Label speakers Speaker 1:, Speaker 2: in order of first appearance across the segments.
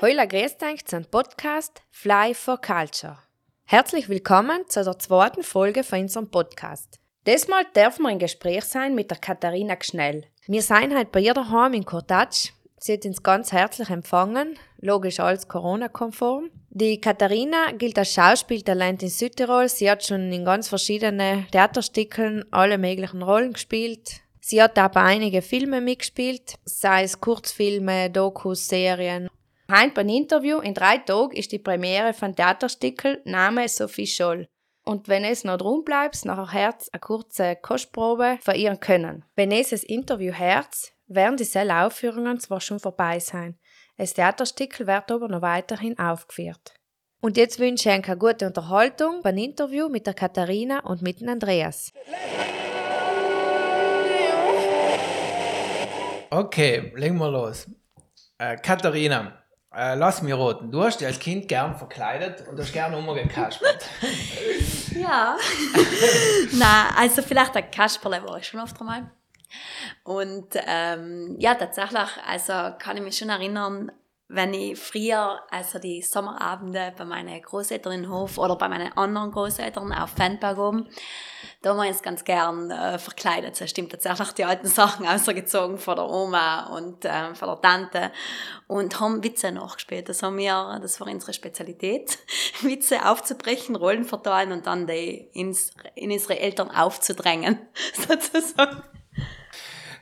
Speaker 1: Heula grüßt zum Podcast Fly for Culture. Herzlich willkommen zu der zweiten Folge von unserem Podcast. Diesmal dürfen wir im Gespräch sein mit der Katharina Gschnell. Wir sind heute bei ihr daheim in Kortatsch. Sie hat uns ganz herzlich empfangen, logisch alles Corona-konform. Die Katharina gilt als Schauspieltalent in Südtirol. Sie hat schon in ganz verschiedenen Theaterstücken alle möglichen Rollen gespielt. Sie hat auch bei einigen Filmen mitgespielt, sei es Kurzfilme, Dokus, Serien. Heute beim Interview in drei Tagen ist die Premiere von Theaterstückel Name Sophie Scholl. Und wenn es noch drum bleibt, nachher Herz eine kurze Kostprobe von ihren Können. Wenn es das Interview Herz, werden die Aufführungen zwar schon vorbei sein. Das Theaterstück wird aber noch weiterhin aufgeführt. Und jetzt wünsche ich eine gute Unterhaltung beim Interview mit der Katharina und mit dem Andreas.
Speaker 2: Okay, legen wir los. Äh, Katharina, äh, lass mich roten. Du hast dich als Kind gern verkleidet und hast gern umgekaspert.
Speaker 3: ja. Na, also vielleicht ein Kasperle war ich schon oft einmal. Und ähm, ja, tatsächlich, also kann ich mich schon erinnern, wenn ich früher, also die Sommerabende bei meinen Großeltern in Hof oder bei meinen anderen Großeltern auf Fanberg oben, da haben wir uns ganz gern äh, verkleidet. Das stimmt tatsächlich die alten Sachen ausgezogen von der Oma und äh, von der Tante und haben Witze nachgespielt. Das haben wir, das war unsere Spezialität, Witze aufzubrechen, Rollen verteilen und dann die ins, in unsere Eltern aufzudrängen, sozusagen.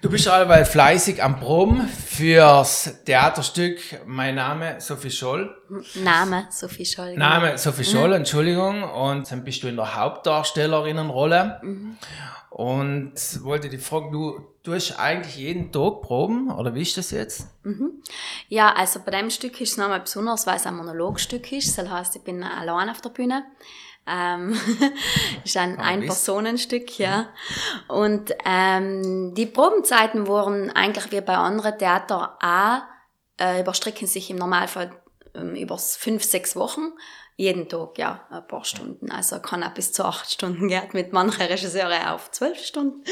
Speaker 2: Du bist allweil fleißig am Proben fürs Theaterstück Mein Name Sophie Scholl.
Speaker 3: Name Sophie Scholl.
Speaker 2: Genau. Name Sophie Scholl, mhm. Entschuldigung. Und dann bist du in der Hauptdarstellerinnenrolle. Mhm. Und wollte die fragen, du, hast eigentlich jeden Tag Proben, oder wie ist das jetzt?
Speaker 3: Mhm. Ja, also bei dem Stück ist es nochmal besonders, weil es ein Monologstück ist. Das heißt, ich bin allein auf der Bühne. Ähm, ist ein Ein-Personenstück, ja. Und ähm, die Probenzeiten wurden eigentlich wie bei anderen Theater auch, äh, überstrecken sich im Normalfall ähm, über fünf, sechs Wochen jeden Tag, ja, ein paar Stunden. Also kann auch bis zu acht Stunden gehen, mit manchen Regisseuren auf zwölf Stunden.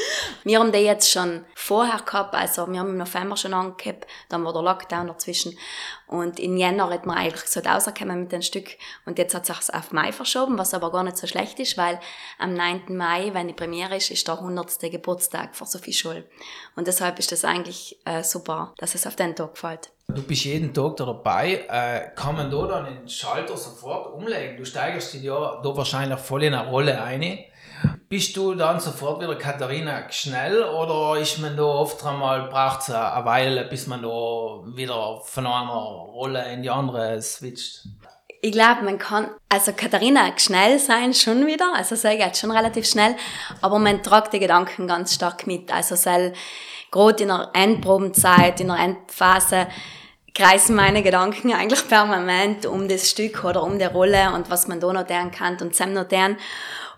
Speaker 3: Wir haben die jetzt schon vorher gehabt, also wir haben im November schon angehabt, dann war der Lockdown dazwischen. Und in Jänner hat man eigentlich gesagt, rausgekommen mit dem Stück. Und jetzt hat es sich auf Mai verschoben, was aber gar nicht so schlecht ist, weil am 9. Mai, wenn die Premiere ist, ist der 100. Geburtstag von Sophie Scholl. Und deshalb ist das eigentlich äh, super, dass es auf den Tag fällt.
Speaker 2: Du bist jeden Tag da dabei. Äh, kann man da dann den Schalter sofort umlegen? Du steigerst dich ja da wahrscheinlich voll in eine Rolle ein. Bist du dann sofort wieder Katharina schnell oder ist man da oft einmal, braucht es eine Weile, bis man da wieder von einer Rolle in die andere switcht?
Speaker 3: Ich glaube, man kann, also Katharina schnell sein schon wieder, also sei geht schon relativ schnell, aber man tragt die Gedanken ganz stark mit. Also soll gerade in der Endprobenzeit, in der Endphase, kreisen meine Gedanken eigentlich permanent um das Stück oder um die Rolle und was man da noch deren kann und Sam noch deren.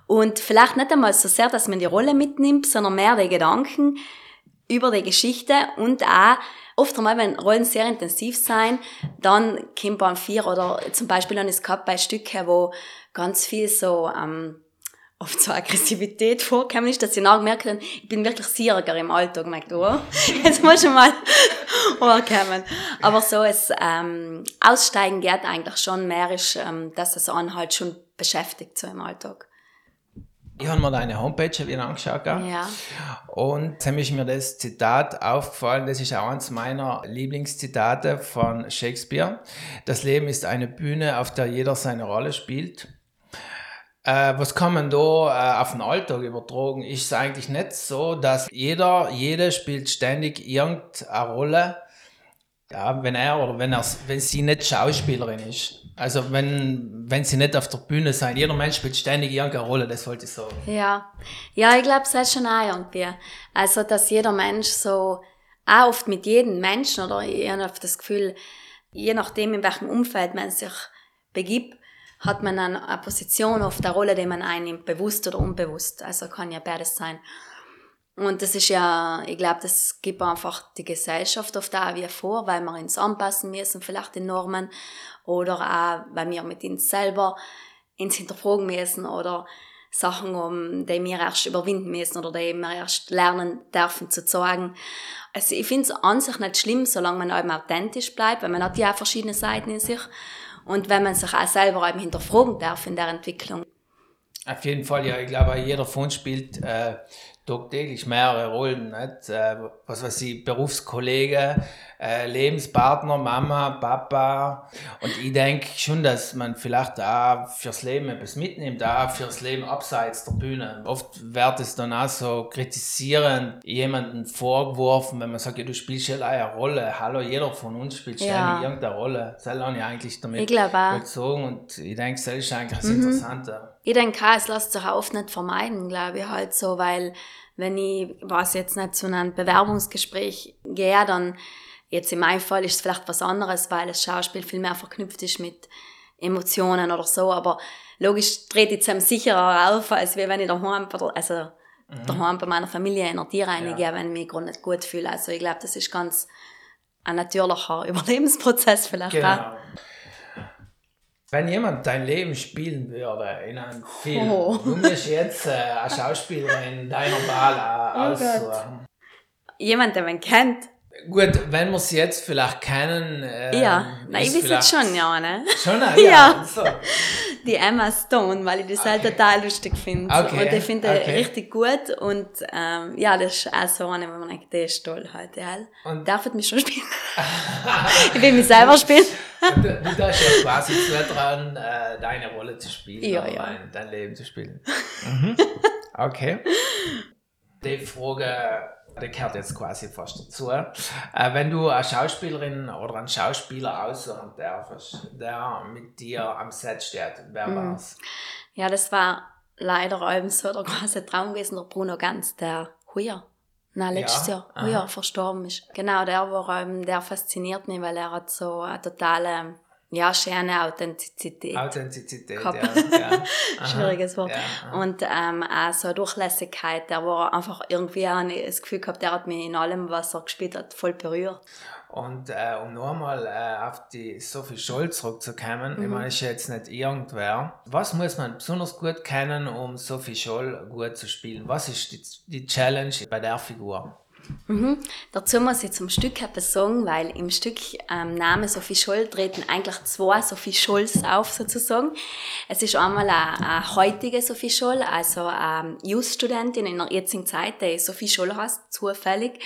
Speaker 3: Und vielleicht nicht einmal so sehr, dass man die Rolle mitnimmt, sondern mehr die Gedanken über die Geschichte und auch oft einmal, wenn Rollen sehr intensiv sein, dann kommt beim Vier oder zum Beispiel dann ist gehabt bei Stücken, wo ganz viel so ähm, oft so Aggressivität vorkommen ist, dass ich nachgemerkt habe, ich bin wirklich Sieger im Alltag, merkt oh, jetzt muss ich mal vorkommen. Aber so es ähm, Aussteigen geht eigentlich schon mehr, ist, ähm, dass es einen halt schon beschäftigt so im Alltag.
Speaker 2: Ich habe mir deine Homepage wieder angeschaut. Ja. Und dann ist mir das Zitat aufgefallen, das ist auch eines meiner Lieblingszitate von Shakespeare. Das Leben ist eine Bühne, auf der jeder seine Rolle spielt. Äh, was kann man da äh, auf den Alltag übertragen? Ist es eigentlich nicht so, dass jeder, jede spielt ständig irgendeine Rolle, ja, wenn er oder wenn, er, wenn sie nicht Schauspielerin ist. Also wenn, wenn sie nicht auf der Bühne sein, jeder Mensch spielt ständig irgendeine Rolle, das wollte ich sagen.
Speaker 3: Ja, ja ich glaube, es ist schon auch irgendwie. Also, dass jeder Mensch so, auch oft mit jedem Menschen, oder ich habe das Gefühl, je nachdem, in welchem Umfeld man sich begibt, hat man eine Position auf der Rolle, die man einnimmt, bewusst oder unbewusst. Also kann ja beides sein. Und das ist ja, ich glaube, das gibt einfach die Gesellschaft oft auch wie vor, weil wir uns anpassen müssen, vielleicht die Normen, oder auch, weil wir mit uns selber ins Hinterfragen müssen, oder Sachen, um, die wir erst überwinden müssen oder die wir erst lernen dürfen zu sagen. Also ich finde es an sich nicht schlimm, solange man eben authentisch bleibt, weil man hat ja auch verschiedene Seiten in sich und wenn man sich auch selber eben hinterfragen darf in der Entwicklung.
Speaker 2: Auf jeden Fall, ja, ich glaube, jeder von uns spielt äh, tagtäglich mehrere Rollen. Nicht? Äh, was weiß ich, Berufskollege, äh, Lebenspartner, Mama, Papa. Und ich denke schon, dass man vielleicht auch fürs Leben etwas mitnimmt, auch fürs Leben abseits der Bühne. Oft wird es dann auch so kritisierend jemanden vorgeworfen, wenn man sagt, ja, du spielst ja eine Rolle. Hallo, jeder von uns spielt ja. irgendeine Rolle. Das soll ich eigentlich damit bezogen. Und ich denke, das ist eigentlich das mhm. Interessante.
Speaker 3: Ich denke auch, es lässt sich auch oft nicht vermeiden, glaube ich, halt so, weil wenn ich, was jetzt nicht zu einem Bewerbungsgespräch gehe, dann Jetzt in meinem Fall ist es vielleicht was anderes, weil das Schauspiel viel mehr verknüpft ist mit Emotionen oder so, aber logisch ich es sicherer auf, als wenn ich daheim, also mhm. daheim bei meiner Familie in der Tierreinigung, ja. wenn ich mich gerade nicht gut fühle. Also ich glaube, das ist ganz ein natürlicher Überlebensprozess vielleicht genau. auch.
Speaker 2: Wenn jemand dein Leben spielen würde in einem Film, oh. du musst jetzt äh, eine Schauspielerin deiner Wahl oh aussuchen.
Speaker 3: Jemand, den man kennt.
Speaker 2: Gut, wenn wir es jetzt vielleicht kennen.
Speaker 3: Ähm, ja, nein, ich weiß es schon, ja, ne?
Speaker 2: Schon, ja. ja. So.
Speaker 3: Die Emma Stone, weil ich die halt okay. halt total lustig finde. Okay. Und ich finde okay. richtig gut und ähm, ja, das ist auch so eine, wo man denkt, der ist toll heute, ja. Und darf mich schon spielen? ich will mich selber spielen.
Speaker 2: du, du darfst ja quasi zutrauen, äh, deine Rolle zu spielen, ja, ja. Dein, dein Leben zu spielen. Mhm. Okay. Die Frage der gehört jetzt quasi fast dazu. Äh, wenn du eine Schauspielerin oder einen Schauspieler aussuchen darfst, der mit dir am Set steht, wer mhm. war's?
Speaker 3: Ja, das war leider eben so der große Traum gewesen, der Bruno Ganz, der Huier. Nein, letztes ja? Jahr, Huier, verstorben ist. Genau, der war, ähm, der fasziniert mich, weil er hat so eine totale ja, schöne Authentizität.
Speaker 2: Authentizität, ja. ja.
Speaker 3: Schwieriges Wort. Ja, und ähm, auch so eine Durchlässigkeit, der war einfach irgendwie auch das Gefühl gehabt, der hat mich in allem, was er gespielt hat, voll berührt.
Speaker 2: Und äh, um nochmal äh, auf die Sophie Scholl zurückzukommen, mhm. ich meine, ist jetzt nicht irgendwer. Was muss man besonders gut kennen, um Sophie Scholl gut zu spielen? Was ist die, die Challenge bei der Figur?
Speaker 3: Mhm. Dazu muss ich zum Stück etwas sagen, weil im Stück ähm, Name Sophie Scholl treten eigentlich zwei Sophie Scholls auf sozusagen. Es ist einmal eine, heutige Sophie Scholl, also eine Just-Studentin in der jetzigen Zeit, die Sophie Scholl heißt, zufällig,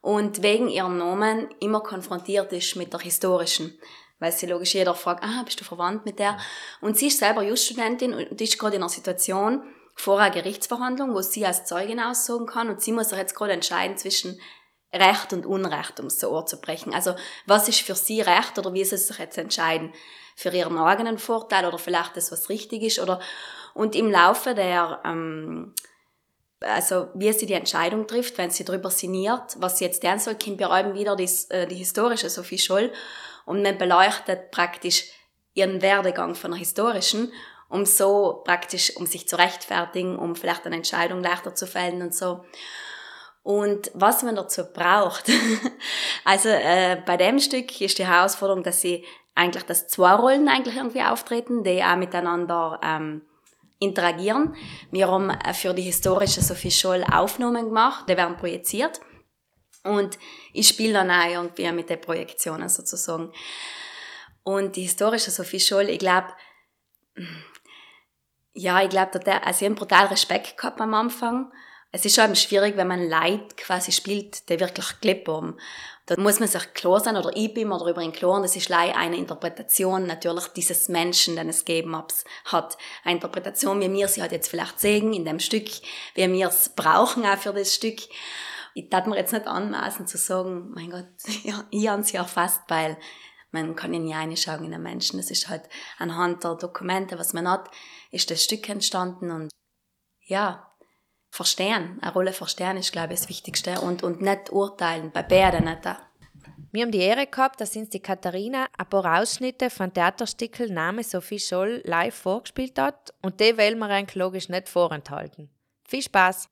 Speaker 3: und wegen ihrem Namen immer konfrontiert ist mit der historischen weil sie logisch jeder fragt, ah, bist du verwandt mit der? Und sie ist selber Just-Studentin und ist gerade in einer Situation, vor einer Gerichtsverhandlung, wo sie als Zeugin aussagen kann und sie muss sich jetzt gerade entscheiden zwischen Recht und Unrecht, um es so zu brechen. Also was ist für sie Recht oder wie sie sich jetzt entscheiden? Für ihren eigenen Vorteil oder vielleicht das, was richtig ist? Oder und im Laufe der ähm, also wie sie die Entscheidung trifft, wenn sie darüber sinniert, was sie jetzt lernen soll, kommt bei allem wieder die, äh, die historische Sophie Scholl und man beleuchtet praktisch ihren Werdegang von der historischen um so praktisch, um sich zu rechtfertigen, um vielleicht eine Entscheidung leichter zu fällen und so. Und was man dazu braucht, also äh, bei dem Stück ist die Herausforderung, dass sie eigentlich, dass zwei Rollen eigentlich irgendwie auftreten, die auch miteinander ähm, interagieren. Wir haben äh, für die historische Sophie Scholl Aufnahmen gemacht, die werden projiziert. Und ich spiele dann auch irgendwie mit den Projektionen sozusagen. Und die historische Sophie Scholl, ich glaube, ja, ich glaube, also ich habe brutal Respekt gehabt am Anfang. Es ist schon schwierig, wenn man Leid quasi spielt, der wirklich gelebt. Da muss man sich klar sein, oder ich bin mir darüber im Klaren, das ist leider eine Interpretation natürlich dieses Menschen, den es gegeben hat. Eine Interpretation, wie wir sie halt jetzt vielleicht sehen in dem Stück, wie wir es brauchen auch für das Stück. Ich darf mir jetzt nicht anmaßen zu sagen, mein Gott, ja, ich habe es ja erfasst, weil man kann ja nie reinschauen in den Menschen. Das ist halt anhand der Dokumente, was man hat, ist das Stück entstanden und ja, verstehen, eine Rolle verstehen ist, glaube ich, das Wichtigste und, und nicht urteilen, bei beiden nicht.
Speaker 1: Wir haben die Ehre gehabt, dass uns die Katharina ein paar Ausschnitte von Theaterstückel Name Sophie Scholl live vorgespielt hat und die wollen wir eigentlich logisch nicht vorenthalten. Viel Spaß!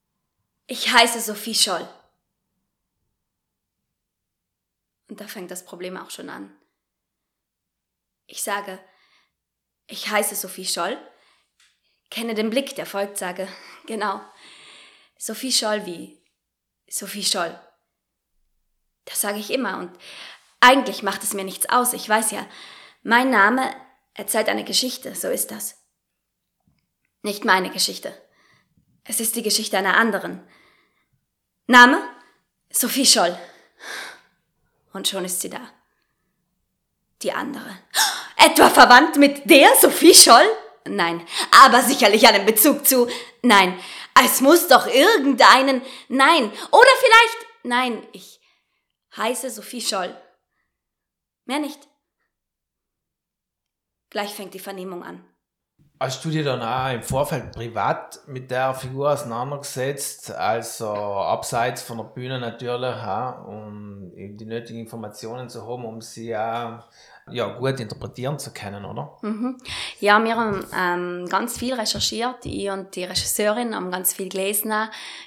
Speaker 3: Ich heiße Sophie Scholl. Und da fängt das Problem auch schon an. Ich sage, ich heiße Sophie Scholl, Kenne den Blick, der folgt, sage, genau. Sophie Scholl wie Sophie Scholl. Das sage ich immer und eigentlich macht es mir nichts aus. Ich weiß ja, mein Name erzählt eine Geschichte, so ist das. Nicht meine Geschichte. Es ist die Geschichte einer anderen. Name? Sophie Scholl. Und schon ist sie da. Die andere. Etwa verwandt mit der Sophie Scholl? Nein, aber sicherlich einen Bezug zu. Nein, es muss doch irgendeinen. Nein, oder vielleicht. Nein, ich heiße Sophie Scholl. Mehr nicht. Gleich fängt die Vernehmung an.
Speaker 2: Hast du dir dann auch im Vorfeld privat mit der Figur auseinandergesetzt, also abseits von der Bühne natürlich, ja, um eben die nötigen Informationen zu haben, um sie auch ja, gut interpretieren zu können, oder?
Speaker 3: Mhm. Ja, wir haben ähm, ganz viel recherchiert, ich und die Regisseurin haben ganz viel gelesen.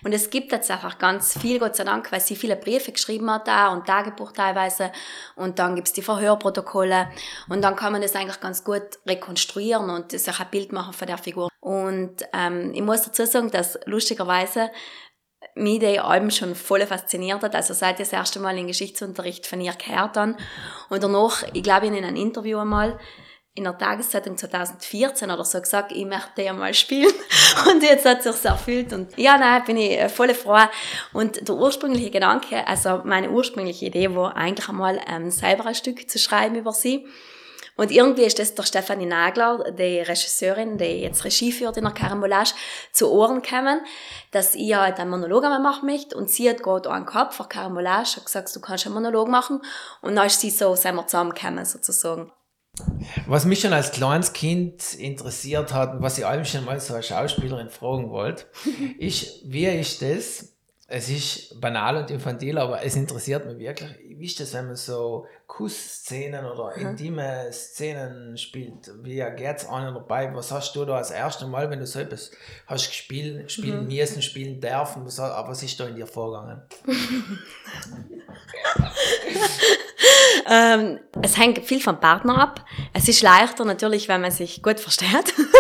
Speaker 3: Und es gibt jetzt einfach ganz viel, Gott sei Dank, weil sie viele Briefe geschrieben hat da und Tagebuch teilweise. Und dann gibt's die Verhörprotokolle. Und dann kann man das eigentlich ganz gut rekonstruieren und sich ein Bild machen von der Figur. Und ähm, ich muss dazu sagen, dass lustigerweise mich die Alben schon voll fasziniert hat. Also seit ich das erste Mal in Geschichtsunterricht von ihr gehört habe. Und danach, ich glaube, in einem Interview einmal, in der Tageszeitung 2014 oder so gesagt, ich möchte ja mal spielen. Und jetzt hat es sich erfüllt. Und ja, nein, bin ich äh, voll froh. Und der ursprüngliche Gedanke, also meine ursprüngliche Idee war eigentlich einmal ähm, selber ein Stück zu schreiben über sie. Und irgendwie ist das der Stefanie Nagler, die Regisseurin, die jetzt Regie führt in der Carambolage, zu Ohren gekommen, dass ich halt einen Monolog einmal machen möchte. Und sie hat gerade einen gehabt von Carambolage, hat gesagt, du kannst einen Monolog machen. Und dann ist sie so, sind wir zusammengekommen, sozusagen.
Speaker 2: Was mich schon als kleines Kind interessiert hat und was ich allem schon mal so als Schauspielerin fragen wollte, ist, wie ist das, es ist banal und infantil, aber es interessiert mich wirklich. Wie ist das, wenn man so Kussszenen oder mhm. intime Szenen spielt? Wie geht es einem dabei? Was hast du da als erstes Mal, wenn du so etwas hast gespielt, spielen mhm. müssen, spielen dürfen? Was, was ist da in dir vorgegangen?
Speaker 3: ähm, es hängt viel vom Partner ab. Es ist leichter natürlich, wenn man sich gut versteht.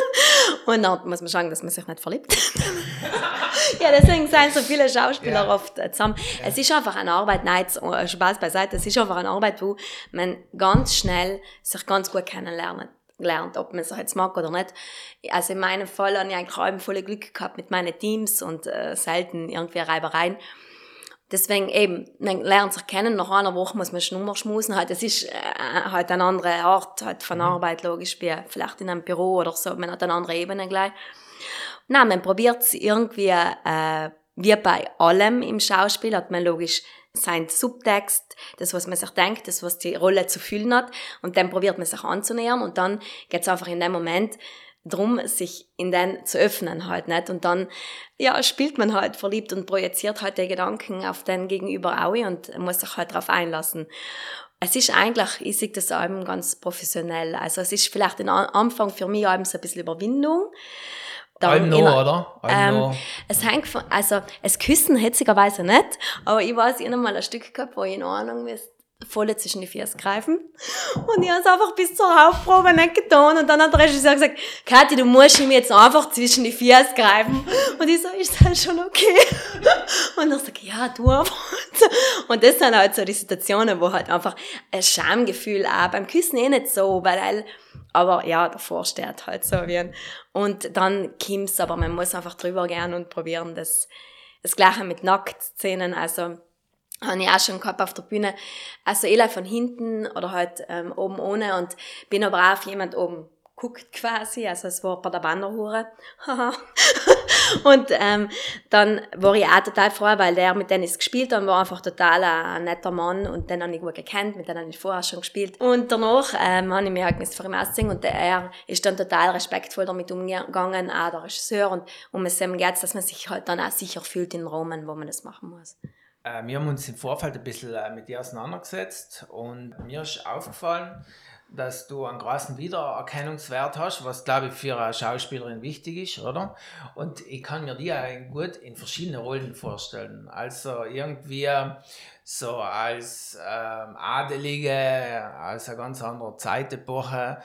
Speaker 3: Und dann muss man schauen, dass man sich nicht verliebt. ja, deswegen sind so viele Schauspieler ja. oft zusammen. Ja. Es ist einfach eine Arbeit, nein, äh, Spaß beiseite, es ist einfach eine Arbeit, wo man ganz schnell sich ganz gut kennenlernt lernt, ob man es jetzt mag oder nicht. Also in meinem Fall habe ich eigentlich voll Glück gehabt mit meinen Teams und äh, selten irgendwie Reibereien. Deswegen eben, man lernt sich kennen, nach einer Woche muss man schon schmusen halt. Es ist äh, halt eine andere Art halt von mhm. Arbeit, logisch, wie vielleicht in einem Büro oder so, man hat eine andere Ebene gleich. Nein, man probiert es irgendwie, äh, wie bei allem im Schauspiel, hat man logisch sein Subtext, das, was man sich denkt, das, was die Rolle zu fühlen hat, und dann probiert man sich anzunähern und dann geht es einfach in dem Moment drum, sich in den zu öffnen halt, nicht? Und dann, ja, spielt man halt verliebt und projiziert halt die Gedanken auf den Gegenüber auch und muss sich halt darauf einlassen. Es ist eigentlich, ich sehe das Album ganz professionell. Also es ist vielleicht am Anfang für mich Album so ein bisschen Überwindung.
Speaker 2: Dann noch, oder?
Speaker 3: Ähm, es hängt von, also, es küssen hetzigerweise nicht, aber ich weiß, ich habe mal ein Stück gehabt, wo ich in Ahnung müsste voll zwischen die Füße greifen. Und ich habe es einfach bis zur Hauptprobe nicht getan. Und dann hat der Regisseur gesagt, Kathi, du musst ihm jetzt einfach zwischen die Füße greifen. Und ich so, ist das schon okay? Und er sagt, ja, du einfach. Und das sind halt so die Situationen, wo halt einfach ein Schamgefühl auch beim Küssen eh nicht so, weil aber ja, davor steht halt so wie ein, und dann kommt's, aber man muss einfach drüber gehen und probieren, das, das Gleiche mit Nacktszenen, also, habe ich auch schon gehabt auf der Bühne. Also ich von hinten oder halt ähm, oben ohne und bin aber auch auf jemand oben guckt quasi, also es war bei der Wanderhure. und ähm, dann war ich auch total froh, weil der mit denen ist gespielt und war einfach total ein netter Mann und den habe ich gut gekannt, mit dem habe ich vorher schon gespielt. Und danach ähm, habe ich mich halt vor ihm aussehen und er ist dann total respektvoll damit umgegangen, auch der Regisseur und um es eben geht, dass man sich halt dann auch sicher fühlt in Rahmen, wo man das machen muss.
Speaker 2: Äh, wir haben uns im Vorfeld ein bisschen äh, mit dir auseinandergesetzt und mir ist aufgefallen, dass du einen großen Wiedererkennungswert hast, was glaube ich für eine Schauspielerin wichtig ist, oder? Und ich kann mir die gut in verschiedene Rollen vorstellen. Also irgendwie so als ähm, Adelige, als eine ganz andere Zeitepoche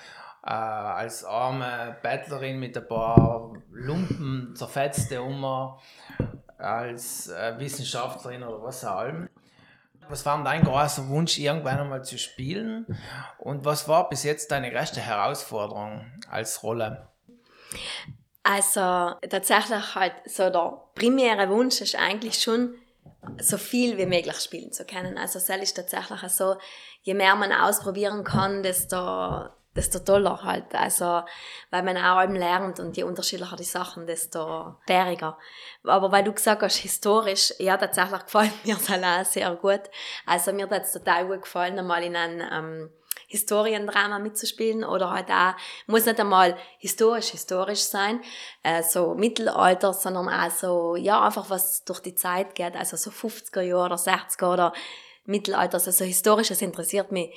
Speaker 2: äh, als arme Bettlerin mit ein paar Lumpen zerfetzte Ummer, als äh, Wissenschaftlerin oder was auch immer. Was war dein großer Wunsch, irgendwann einmal zu spielen? Und was war bis jetzt deine größte Herausforderung als Rolle?
Speaker 3: Also tatsächlich halt so der primäre Wunsch ist eigentlich schon, so viel wie möglich spielen zu können. Also es ist tatsächlich so, je mehr man ausprobieren kann, desto, desto toller halt. Also, weil man auch allem lernt und je unterschiedlicher die Sachen, desto bäriger. Aber weil du gesagt hast, historisch, ja, tatsächlich gefällt mir das auch sehr gut. Also mir hat es total gut gefallen, einmal in einem, ähm, Historiendrama mitzuspielen oder halt auch, muss nicht einmal historisch, historisch sein, äh, so Mittelalter, sondern auch so, ja, einfach was durch die Zeit geht, also so 50er Jahre oder 60er oder Mittelalter, also so historisches interessiert mich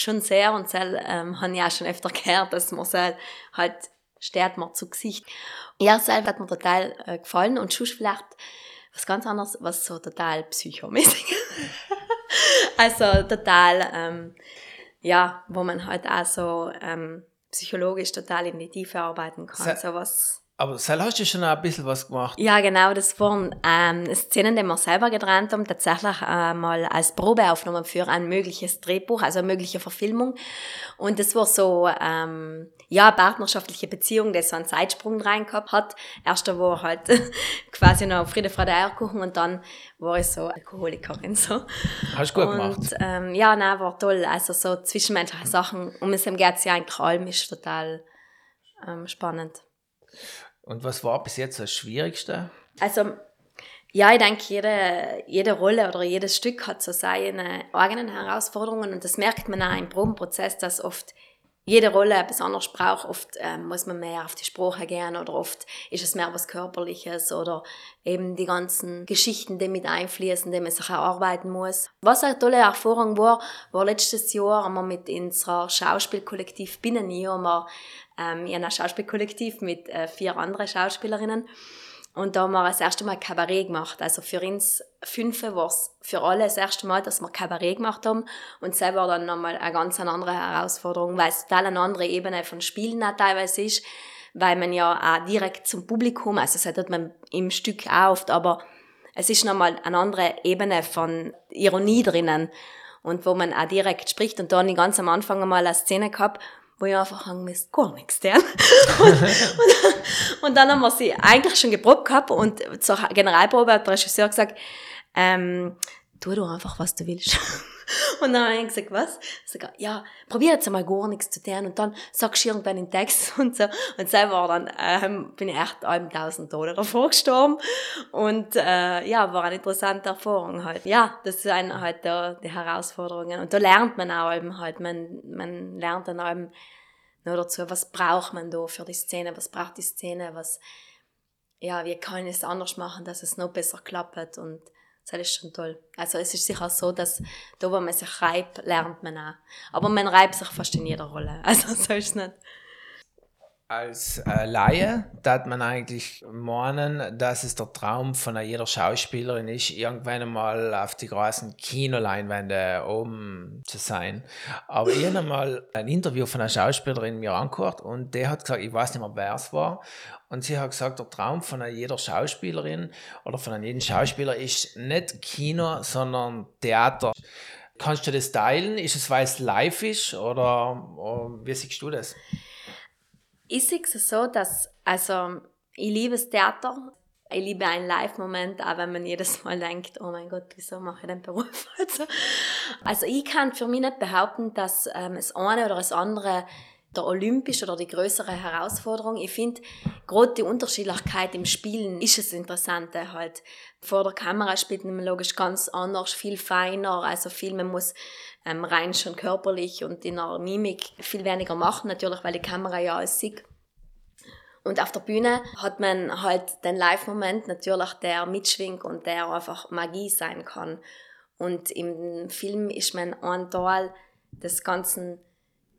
Speaker 3: schon sehr und das ähm, habe ich auch schon öfter gehört, dass man halt, halt steht mir zu Gesicht. Ja, selber hat mir total äh, gefallen und schon vielleicht was ganz anderes, was so total psychomäßig. also total, ähm, ja, wo man halt auch so ähm, psychologisch total in die Tiefe arbeiten kann.
Speaker 2: So was aber selber hast du schon ein bisschen was gemacht.
Speaker 3: Ja, genau. Das waren ähm, Szenen, die wir selber gedreht haben, tatsächlich äh, mal als Probeaufnahme für ein mögliches Drehbuch, also eine mögliche Verfilmung. Und das war so, ähm, ja, eine partnerschaftliche Beziehung, die so einen Zeitsprung rein gehabt hat. Erst war halt quasi noch Friede, Freude, Eierkuchen und dann war ich so Alkoholikerin. So.
Speaker 2: Hast du gut gemacht.
Speaker 3: Und, ähm, ja, nein, war toll. Also so zwischenmenschliche Sachen, um es geht es ja eigentlich allem, ist total ähm, spannend.
Speaker 2: Und was war bis jetzt das Schwierigste?
Speaker 3: Also, ja, ich denke, jede, jede Rolle oder jedes Stück hat so seine eigenen Herausforderungen und das merkt man auch im Probenprozess, dass oft jede Rolle etwas anderes braucht. Oft ähm, muss man mehr auf die Sprache gehen oder oft ist es mehr was Körperliches oder eben die ganzen Geschichten, die mit einfließen, die man sich erarbeiten muss. Was eine tolle Erfahrung war, war letztes Jahr haben wir mit unserer Schauspielkollektiv Binnenio, wir ähm, in einem Schauspielkollektiv mit äh, vier anderen Schauspielerinnen. Und da haben wir das erste Mal Kabarett gemacht. Also für uns fünf war es für alle das erste Mal, dass wir Kabarett gemacht haben. Und das war dann nochmal eine ganz andere Herausforderung, weil es total eine andere Ebene von Spielen auch teilweise ist, weil man ja auch direkt zum Publikum, also das hat man im Stück auch oft, aber es ist nochmal eine andere Ebene von Ironie drinnen und wo man auch direkt spricht. Und da habe ich ganz am Anfang einmal eine Szene gehabt, wo ich einfach müsste, gar nichts tun. und, und, und, dann haben wir sie eigentlich schon geprobt gehabt und zur Generalprobe hat der Regisseur gesagt, ähm, tu du einfach, was du willst. Und dann habe ich gesagt, was? Ich sage, ja, probier jetzt einmal gar nichts zu tun und dann sagst du irgendwann den Text und so. Und selber dann ähm, bin ich echt einem tausend Dollar davor gestorben. Und äh, ja, war eine interessante Erfahrung halt. Ja, das sind halt da die Herausforderungen. Und da lernt man auch eben halt, man, man lernt dann eben noch dazu, was braucht man da für die Szene, was braucht die Szene, was, ja, wie kann ich es anders machen, dass es noch besser klappt und das ist schon toll. Also es ist sicher so, dass da, wo man sich reibt, lernt man auch. Aber man reibt sich fast in jeder Rolle. Also so ist es nicht.
Speaker 2: Als äh, Laie darf man eigentlich meinen, dass es der Traum von jeder Schauspielerin ist, irgendwann einmal auf die großen Kinoleinwände oben zu sein. Aber ich habe mal ein Interview von einer Schauspielerin mir angehört und der hat gesagt, ich weiß nicht mehr, wer es war. Und sie hat gesagt, der Traum von jeder Schauspielerin oder von jedem Schauspieler ist nicht Kino, sondern Theater. Kannst du das teilen? Ist es, weil es live ist oder, oder wie siehst du das?
Speaker 3: Sehe es so, dass, also, ich liebe das Theater. Ich liebe einen Live-Moment, auch wenn man jedes Mal denkt, oh mein Gott, wieso mache ich den Beruf? Also, also ich kann für mich nicht behaupten, dass ähm, das eine oder das andere der olympische oder die größere Herausforderung. Ich finde, gerade die Unterschiedlichkeit im Spielen ist das Interessante halt. Vor der Kamera spielt man logisch ganz anders, viel feiner, also viel, man muss ähm, rein schon körperlich und in der Mimik viel weniger machen, natürlich, weil die Kamera ja alles sieht. Und auf der Bühne hat man halt den Live-Moment natürlich, der mitschwingt und der einfach Magie sein kann. Und im Film ist man ein Teil des ganzen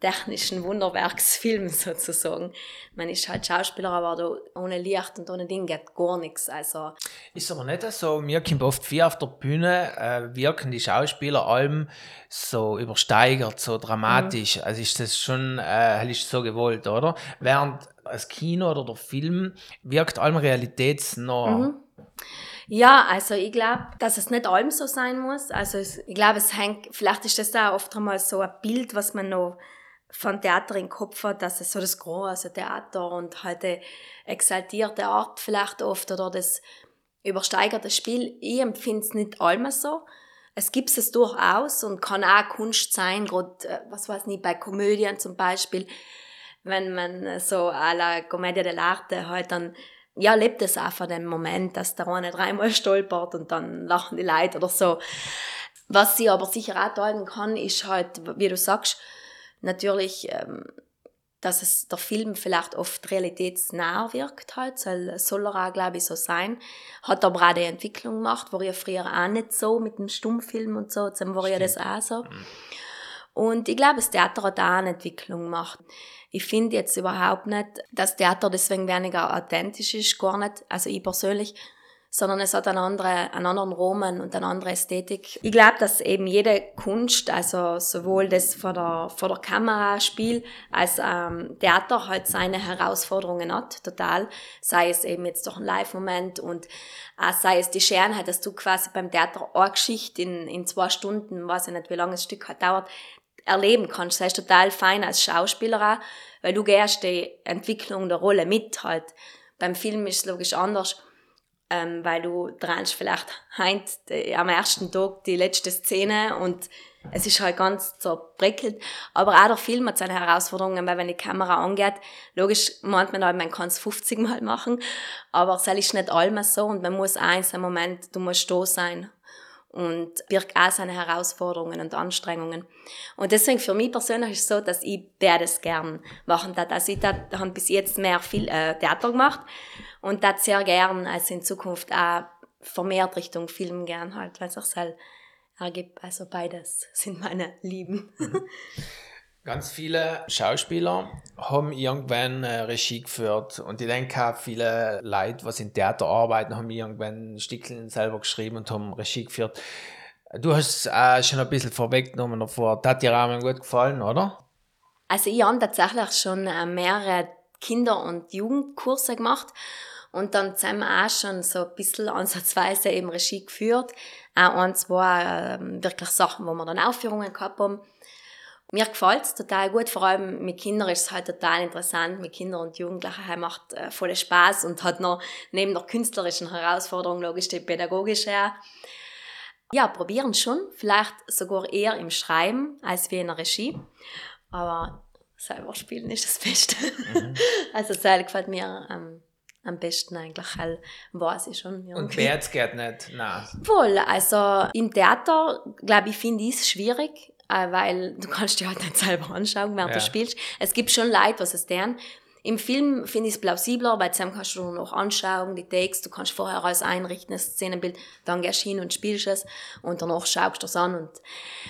Speaker 3: technischen Wunderwerksfilm sozusagen. Man ist halt Schauspieler, aber da ohne Licht und ohne Ding geht gar nichts. Also
Speaker 2: ist aber nicht so, mir kommt oft viel auf der Bühne, äh, wirken die Schauspieler allem so übersteigert, so dramatisch. Mhm. Also ist das schon, äh, ist so gewollt, oder? Während das Kino oder der Film wirkt allem realitätsnah. Mhm.
Speaker 3: Ja, also ich glaube, dass es nicht allem so sein muss. Also ich glaube, es hängt, vielleicht ist das da oft einmal so ein Bild, was man noch von Theater im Kopf hat, dass es so das große Theater und halt die exaltierte Art vielleicht oft oder das übersteigerte Spiel. Ich empfinde es nicht allem so. Es gibt es durchaus und kann auch Kunst sein, gerade, äh, was weiß nicht, bei Komödien zum Beispiel, wenn man so à la Commedia dell'arte halt dann, ja, lebt es auch von dem Moment, dass der eine dreimal stolpert und dann lachen die Leute oder so. Was sie aber sicher auch teilen kann, ist halt, wie du sagst, natürlich, ähm, dass es der Film vielleicht oft realitätsnah wirkt halt, soll, soll er auch, glaube ich, so sein. Hat aber auch die Entwicklung gemacht, war ja früher auch nicht so mit dem Stummfilm und so, jetzt war ja das auch so. Mhm. Und ich glaube, das Theater hat auch eine Entwicklung gemacht. Ich finde jetzt überhaupt nicht, dass Theater deswegen weniger authentisch ist, gar nicht. Also ich persönlich sondern es hat einen anderen, einen anderen Rahmen und eine andere Ästhetik. Ich glaube, dass eben jede Kunst, also sowohl das vor der, vor der Kamera Spiel als ähm, Theater halt seine Herausforderungen hat, total. Sei es eben jetzt doch ein Live-Moment und äh, sei es die Schönheit, dass du quasi beim Theater eine Geschichte in, in zwei Stunden, weiß ich nicht, wie lange das Stück halt dauert, erleben kannst. Das heißt total fein als Schauspieler auch, weil du gehst die Entwicklung der Rolle mit halt. Beim Film ist es logisch anders ähm, weil du drehst vielleicht heint äh, am ersten Tag die letzte Szene und es ist halt ganz zerbrickelt. Aber auch der Film hat seine Herausforderungen, weil wenn die Kamera angeht, logisch meint man halt, man kann es 50 Mal machen, aber es ist nicht allem so und man muss eins im Moment, du musst da sein und birgt auch seine Herausforderungen und Anstrengungen. Und deswegen für mich persönlich ist es so, dass ich das gern machen darf. Also ich habe bis jetzt mehr viel äh, Theater gemacht und das sehr gern, also in Zukunft auch vermehrt Richtung Film gern halt, weil es auch sehr ergibt. Also beides sind meine Lieben. Mhm.
Speaker 2: Ganz viele Schauspieler haben irgendwann äh, Regie geführt und ich denke auch viele Leute, was in Theater arbeiten, haben irgendwann Stickeln selber geschrieben und haben Regie geführt. Du hast äh, schon ein bisschen vorweggenommen davor. Das hat dir auch gut gefallen, oder?
Speaker 3: Also ich habe tatsächlich schon äh, mehrere Kinder- und Jugendkurse gemacht und dann zusammen auch schon so ein bisschen ansatzweise eben Regie geführt. Auch ein, zwei äh, wirklich Sachen, wo wir dann Aufführungen gehabt haben. Mir gefällt es total gut, vor allem mit Kindern ist es halt total interessant. Mit Kindern und Jugendlichen halt macht äh, voll Spaß und hat noch neben der künstlerischen Herausforderung logisch die pädagogische. Ja, probieren schon, vielleicht sogar eher im Schreiben als wie in der Regie. Aber selber spielen ist das Beste. Mhm. Also selber gefällt mir ähm, am besten eigentlich, weil weiß ich schon.
Speaker 2: Ja. Und wer jetzt geht nicht? Nein.
Speaker 3: Wohl, also im Theater, glaube ich, finde ich es schwierig, äh, weil du kannst dir halt nicht selber anschauen, während ja. du spielst. Es gibt schon Leute, was es deren. Im Film finde ich es plausibler, weil zusammen kannst du noch anschauen, die Takes, du kannst vorher alles einrichten, das Szenenbild, dann gehst du hin und spielst es und danach schaust du es an. Und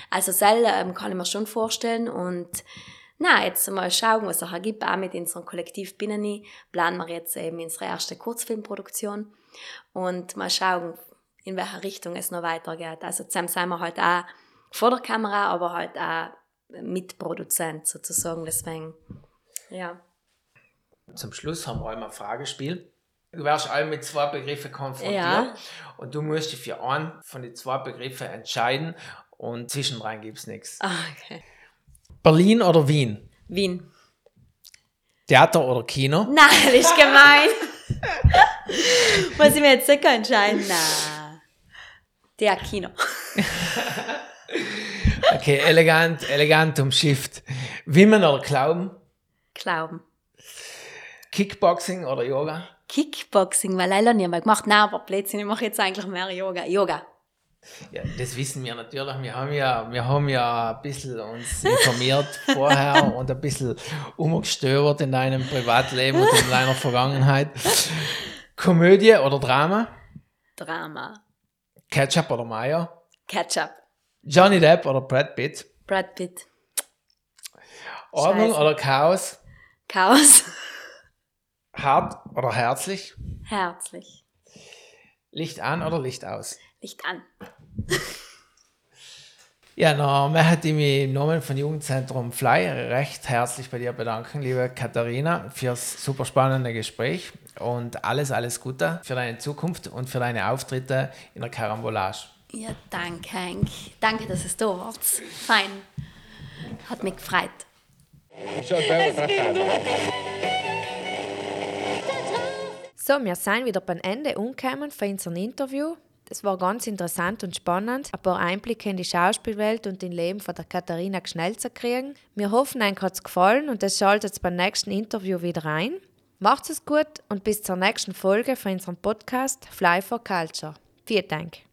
Speaker 3: also selber ähm, kann ich mir schon vorstellen und na, jetzt mal schauen, was es ergibt. Auch mit unserem Kollektiv Binneni planen wir jetzt eben unsere erste Kurzfilmproduktion und mal schauen, in welche Richtung es noch weitergeht. Also zusammen sind wir halt auch vor der Kamera, aber halt auch Mitproduzent sozusagen. Deswegen, ja.
Speaker 2: Zum Schluss haben wir einmal ein Fragespiel. Du wirst alle mit zwei Begriffen konfrontiert ja. und du musst dich für einen von den zwei Begriffen entscheiden und zwischendrin gibt es nichts.
Speaker 3: Ah, okay.
Speaker 2: Berlin oder Wien?
Speaker 3: Wien.
Speaker 2: Theater oder Kino?
Speaker 3: Nein, das ist gemein. Muss ich mir jetzt sicher entscheiden? Nein. Der Kino.
Speaker 2: okay, elegant, elegant umschifft. Wimmen oder Glauben?
Speaker 3: Glauben.
Speaker 2: Kickboxing oder Yoga?
Speaker 3: Kickboxing, weil nicht mehr gemacht. Nein, aber Blödsinn, ich mache jetzt eigentlich mehr Yoga. Yoga.
Speaker 2: Ja, das wissen wir natürlich. Wir haben ja, wir haben ja ein bisschen uns informiert vorher und ein bisschen umgestöbert in deinem Privatleben und in deiner Vergangenheit. Komödie oder Drama?
Speaker 3: Drama.
Speaker 2: Ketchup oder Mayo?
Speaker 3: Ketchup.
Speaker 2: Johnny Depp oder Brad Pitt?
Speaker 3: Brad Pitt.
Speaker 2: Ordnung Scheiße. oder Chaos?
Speaker 3: Chaos.
Speaker 2: Hart oder herzlich?
Speaker 3: Herzlich.
Speaker 2: Licht an oder Licht aus?
Speaker 3: Licht an.
Speaker 2: Ja, noch möchte ich mich im Namen von Jugendzentrum Fly recht herzlich bei dir bedanken, liebe Katharina, fürs super spannende Gespräch und alles, alles Gute für deine Zukunft und für deine Auftritte in der Karambolage.
Speaker 3: Ja, danke, Hank. Danke, dass es da wart. Fein. Hat mich gefreut.
Speaker 1: So, wir sind wieder beim Ende umgekommen für unser Interview. Es war ganz interessant und spannend, ein paar Einblicke in die Schauspielwelt und den Leben von der Katharina Schnell zu kriegen. Wir hoffen, euch hat es gefallen und es schaltet beim nächsten Interview wieder ein. Macht es gut und bis zur nächsten Folge von unserem Podcast Fly for Culture. Vielen Dank.